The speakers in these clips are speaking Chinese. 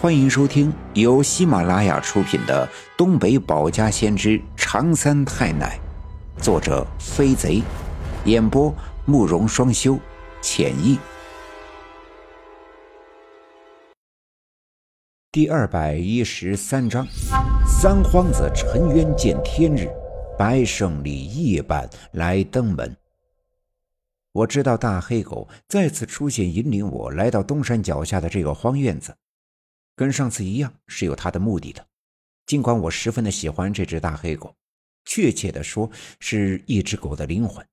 欢迎收听由喜马拉雅出品的《东北保家先知长三太奶》，作者飞贼，演播慕容双修，浅意。第二百一十三章：三皇子沉冤见天日，白胜利夜半来登门。我知道大黑狗再次出现，引领我来到东山脚下的这个荒院子，跟上次一样是有他的目的的。尽管我十分的喜欢这只大黑狗，确切的说是一只狗的灵魂，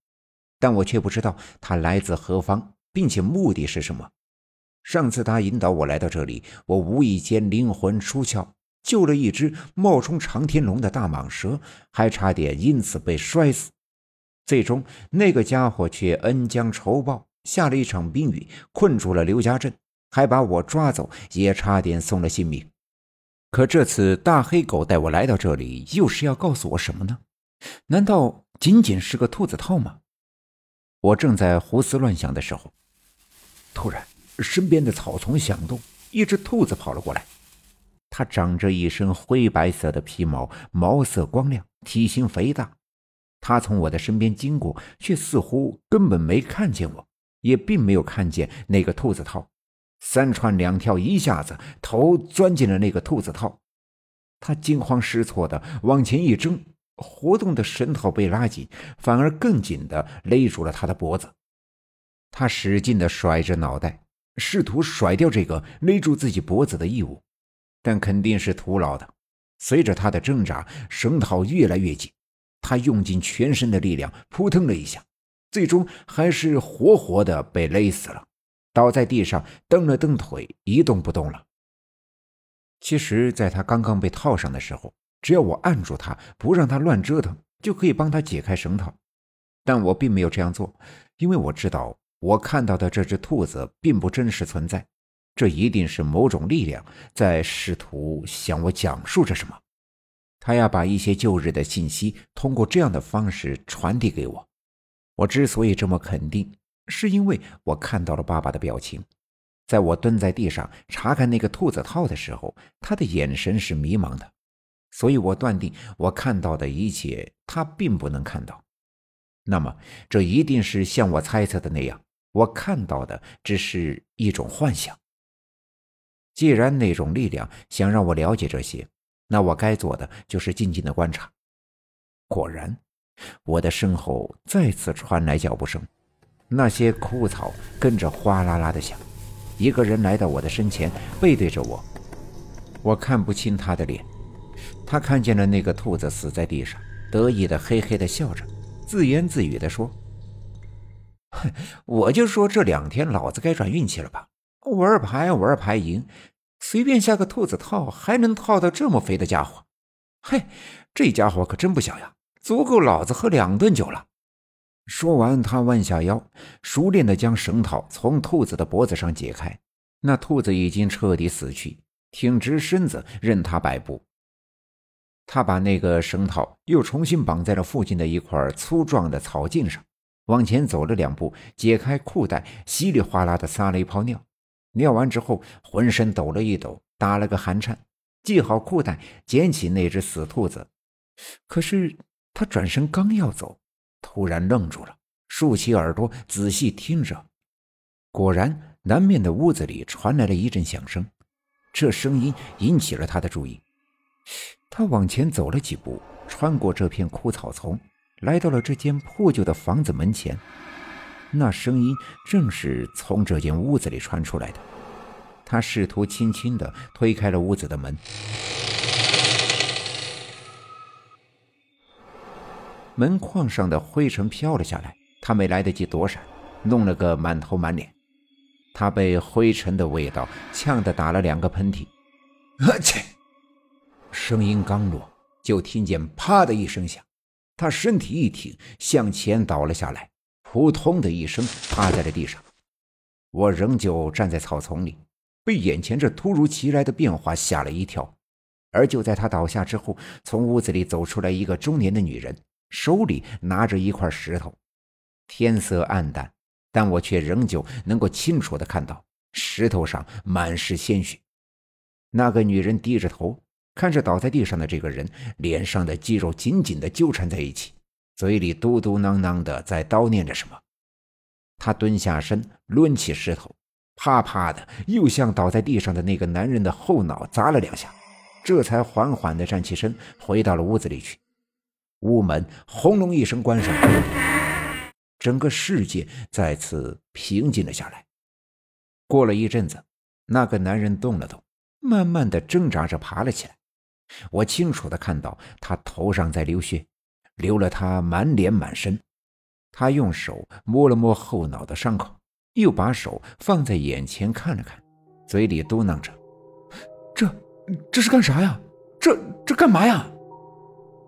但我却不知道它来自何方，并且目的是什么。上次他引导我来到这里，我无意间灵魂出窍，救了一只冒充长天龙的大蟒蛇，还差点因此被摔死。最终，那个家伙却恩将仇报，下了一场冰雨，困住了刘家镇，还把我抓走，也差点送了性命。可这次大黑狗带我来到这里，又是要告诉我什么呢？难道仅仅是个兔子套吗？我正在胡思乱想的时候，突然身边的草丛响动，一只兔子跑了过来。它长着一身灰白色的皮毛，毛色光亮，体型肥大。它从我的身边经过，却似乎根本没看见我，也并没有看见那个兔子套。三窜两跳，一下子头钻进了那个兔子套。他惊慌失措的往前一挣，活动的绳套被拉紧，反而更紧的勒住了他的脖子。他使劲的甩着脑袋，试图甩掉这个勒住自己脖子的异物，但肯定是徒劳的。随着他的挣扎，绳套越来越紧。他用尽全身的力量，扑腾了一下，最终还是活活的被勒死了，倒在地上，蹬了蹬腿，一动不动了。其实，在他刚刚被套上的时候，只要我按住他，不让他乱折腾，就可以帮他解开绳套。但我并没有这样做，因为我知道，我看到的这只兔子并不真实存在，这一定是某种力量在试图向我讲述着什么。他要把一些旧日的信息通过这样的方式传递给我。我之所以这么肯定，是因为我看到了爸爸的表情。在我蹲在地上查看那个兔子套的时候，他的眼神是迷茫的，所以我断定我看到的一切他并不能看到。那么，这一定是像我猜测的那样，我看到的只是一种幻想。既然那种力量想让我了解这些。那我该做的就是静静的观察。果然，我的身后再次传来脚步声，那些枯草跟着哗啦啦的响。一个人来到我的身前，背对着我，我看不清他的脸。他看见了那个兔子死在地上，得意的嘿嘿的笑着，自言自语的说：“哼，我就说这两天老子该转运气了吧，玩牌玩牌赢。”随便下个兔子套，还能套到这么肥的家伙，嘿，这家伙可真不小呀，足够老子喝两顿酒了。说完，他弯下腰，熟练地将绳套从兔子的脖子上解开。那兔子已经彻底死去，挺直身子，任他摆布。他把那个绳套又重新绑在了附近的一块粗壮的草茎上，往前走了两步，解开裤带，稀里哗啦地撒了一泡尿。尿完之后，浑身抖了一抖，打了个寒颤，系好裤带，捡起那只死兔子。可是他转身刚要走，突然愣住了，竖起耳朵仔细听着。果然，南面的屋子里传来了一阵响声，这声音引起了他的注意。他往前走了几步，穿过这片枯草丛，来到了这间破旧的房子门前。那声音正是从这间屋子里传出来的。他试图轻轻地推开了屋子的门，门框上的灰尘飘了下来，他没来得及躲闪，弄了个满头满脸。他被灰尘的味道呛得打了两个喷嚏。我去！声音刚落，就听见啪的一声响，他身体一挺，向前倒了下来。扑通的一声，趴在了地上。我仍旧站在草丛里，被眼前这突如其来的变化吓了一跳。而就在他倒下之后，从屋子里走出来一个中年的女人，手里拿着一块石头。天色暗淡，但我却仍旧能够清楚地看到石头上满是鲜血。那个女人低着头，看着倒在地上的这个人，脸上的肌肉紧紧的纠缠在一起，嘴里嘟嘟囔囔的在叨念着什么。她蹲下身，抡起石头，啪啪的又向倒在地上的那个男人的后脑砸了两下，这才缓缓的站起身，回到了屋子里去。屋门轰隆一声关上，整个世界再次平静了下来。过了一阵子，那个男人动了动，慢慢的挣扎着爬了起来。我清楚的看到他头上在流血，流了他满脸满身。他用手摸了摸后脑的伤口，又把手放在眼前看了看，嘴里嘟囔着：“这这是干啥呀？这这干嘛呀？”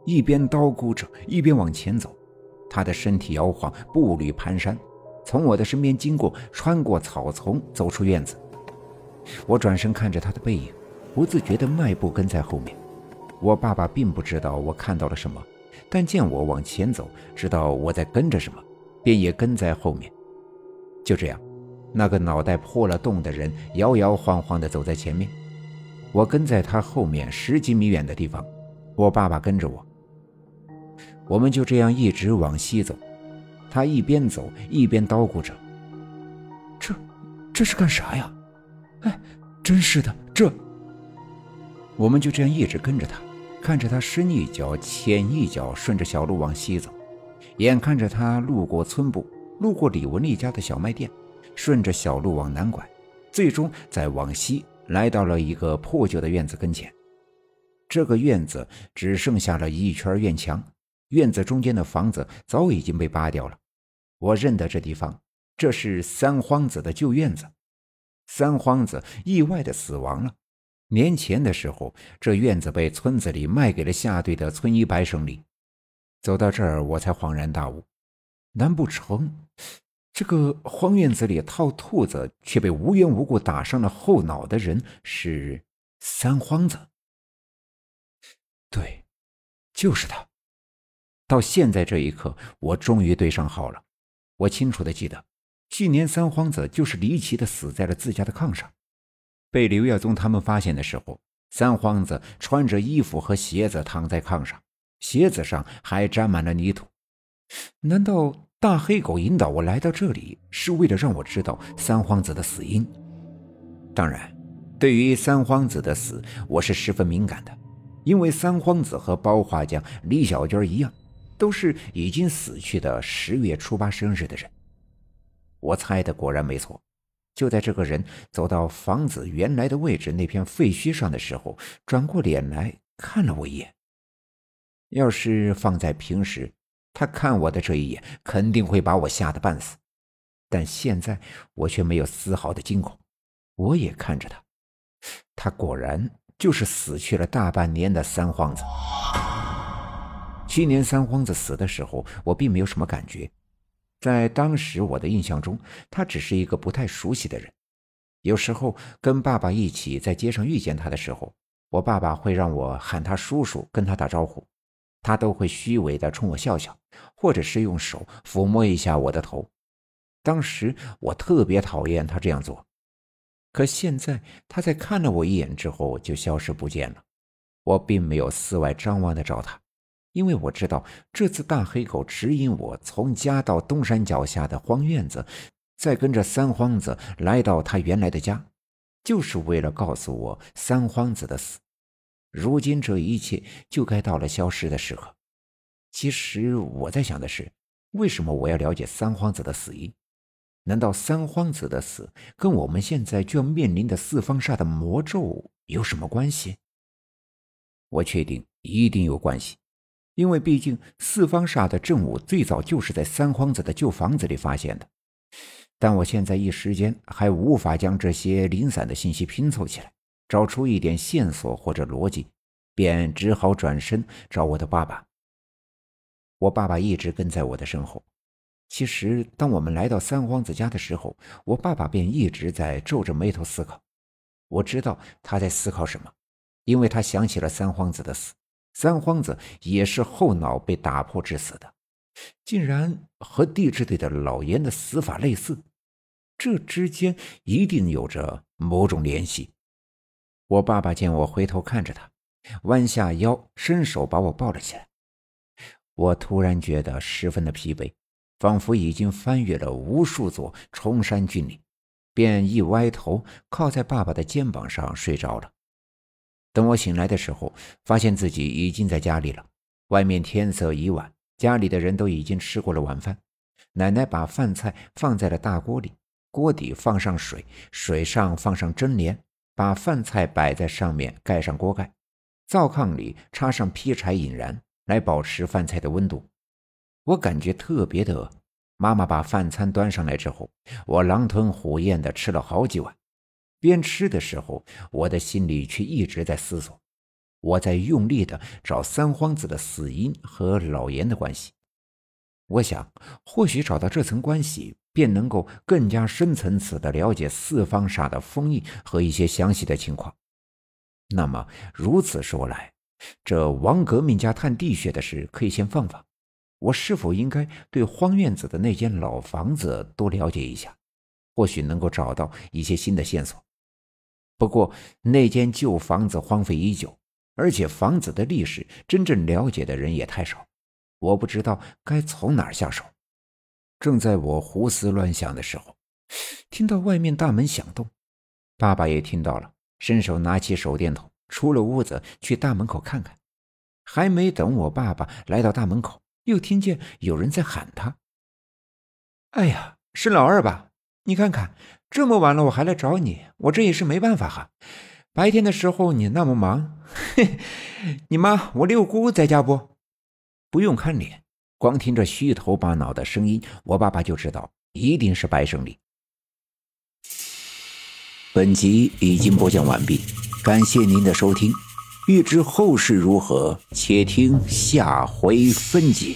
一边叨咕着，一边往前走。他的身体摇晃，步履蹒跚，从我的身边经过，穿过草丛，走出院子。我转身看着他的背影，不自觉地迈步跟在后面。我爸爸并不知道我看到了什么，但见我往前走，知道我在跟着什么，便也跟在后面。就这样，那个脑袋破了洞的人摇摇晃晃地走在前面，我跟在他后面十几米远的地方。我爸爸跟着我，我们就这样一直往西走。他一边走一边叨咕着：“这，这是干啥呀？哎，真是的，这……”我们就这样一直跟着他。看着他深一脚浅一脚顺着小路往西走，眼看着他路过村部，路过李文丽家的小卖店，顺着小路往南拐，最终再往西来到了一个破旧的院子跟前。这个院子只剩下了一圈院墙，院子中间的房子早已经被扒掉了。我认得这地方，这是三荒子的旧院子。三荒子意外的死亡了。年前的时候，这院子被村子里卖给了下队的村医白胜利。走到这儿，我才恍然大悟：难不成这个荒院子里套兔子却被无缘无故打伤了后脑的人是三荒子？对，就是他。到现在这一刻，我终于对上号了。我清楚的记得，去年三皇子就是离奇的死在了自家的炕上。被刘耀宗他们发现的时候，三皇子穿着衣服和鞋子躺在炕上，鞋子上还沾满了泥土。难道大黑狗引导我来到这里，是为了让我知道三皇子的死因？当然，对于三皇子的死，我是十分敏感的，因为三皇子和包画匠李小娟一样，都是已经死去的十月初八生日的人。我猜的果然没错。就在这个人走到房子原来的位置那片废墟上的时候，转过脸来看了我一眼。要是放在平时，他看我的这一眼肯定会把我吓得半死。但现在我却没有丝毫的惊恐，我也看着他。他果然就是死去了大半年的三皇子。去年三皇子死的时候，我并没有什么感觉。在当时我的印象中，他只是一个不太熟悉的人。有时候跟爸爸一起在街上遇见他的时候，我爸爸会让我喊他叔叔，跟他打招呼，他都会虚伪的冲我笑笑，或者是用手抚摸一下我的头。当时我特别讨厌他这样做，可现在他在看了我一眼之后就消失不见了。我并没有四外张望的找他。因为我知道，这次大黑狗指引我从家到东山脚下的荒院子，再跟着三荒子来到他原来的家，就是为了告诉我三荒子的死。如今这一切就该到了消失的时刻。其实我在想的是，为什么我要了解三荒子的死因？难道三荒子的死跟我们现在就要面临的四方煞的魔咒有什么关系？我确定一定有关系。因为毕竟四方煞的证物最早就是在三皇子的旧房子里发现的，但我现在一时间还无法将这些零散的信息拼凑起来，找出一点线索或者逻辑，便只好转身找我的爸爸。我爸爸一直跟在我的身后。其实，当我们来到三皇子家的时候，我爸爸便一直在皱着眉头思考。我知道他在思考什么，因为他想起了三皇子的死。三皇子也是后脑被打破致死的，竟然和地质队的老严的死法类似，这之间一定有着某种联系。我爸爸见我回头看着他，弯下腰，伸手把我抱了起来。我突然觉得十分的疲惫，仿佛已经翻越了无数座崇山峻岭，便一歪头靠在爸爸的肩膀上睡着了。等我醒来的时候，发现自己已经在家里了。外面天色已晚，家里的人都已经吃过了晚饭。奶奶把饭菜放在了大锅里，锅底放上水，水上放上蒸莲，把饭菜摆在上面，盖上锅盖，灶炕里插上劈柴引燃，来保持饭菜的温度。我感觉特别的饿。妈妈把饭餐端上来之后，我狼吞虎咽地吃了好几碗。边吃的时候，我的心里却一直在思索，我在用力地找三皇子的死因和老严的关系。我想，或许找到这层关系，便能够更加深层次地了解四方煞的封印和一些详细的情况。那么，如此说来，这王革命家探地穴的事可以先放放。我是否应该对荒院子的那间老房子多了解一下？或许能够找到一些新的线索。不过，那间旧房子荒废已久，而且房子的历史真正了解的人也太少。我不知道该从哪儿下手。正在我胡思乱想的时候，听到外面大门响动，爸爸也听到了，伸手拿起手电筒，出了屋子去大门口看看。还没等我爸爸来到大门口，又听见有人在喊他：“哎呀，是老二吧？你看看，这么晚了我还来找你，我这也是没办法哈。白天的时候你那么忙，嘿，你妈我六姑在家不？”不用看脸，光听着虚头巴脑的声音，我爸爸就知道一定是白胜利。本集已经播讲完毕，感谢您的收听。欲知后事如何，且听下回分解。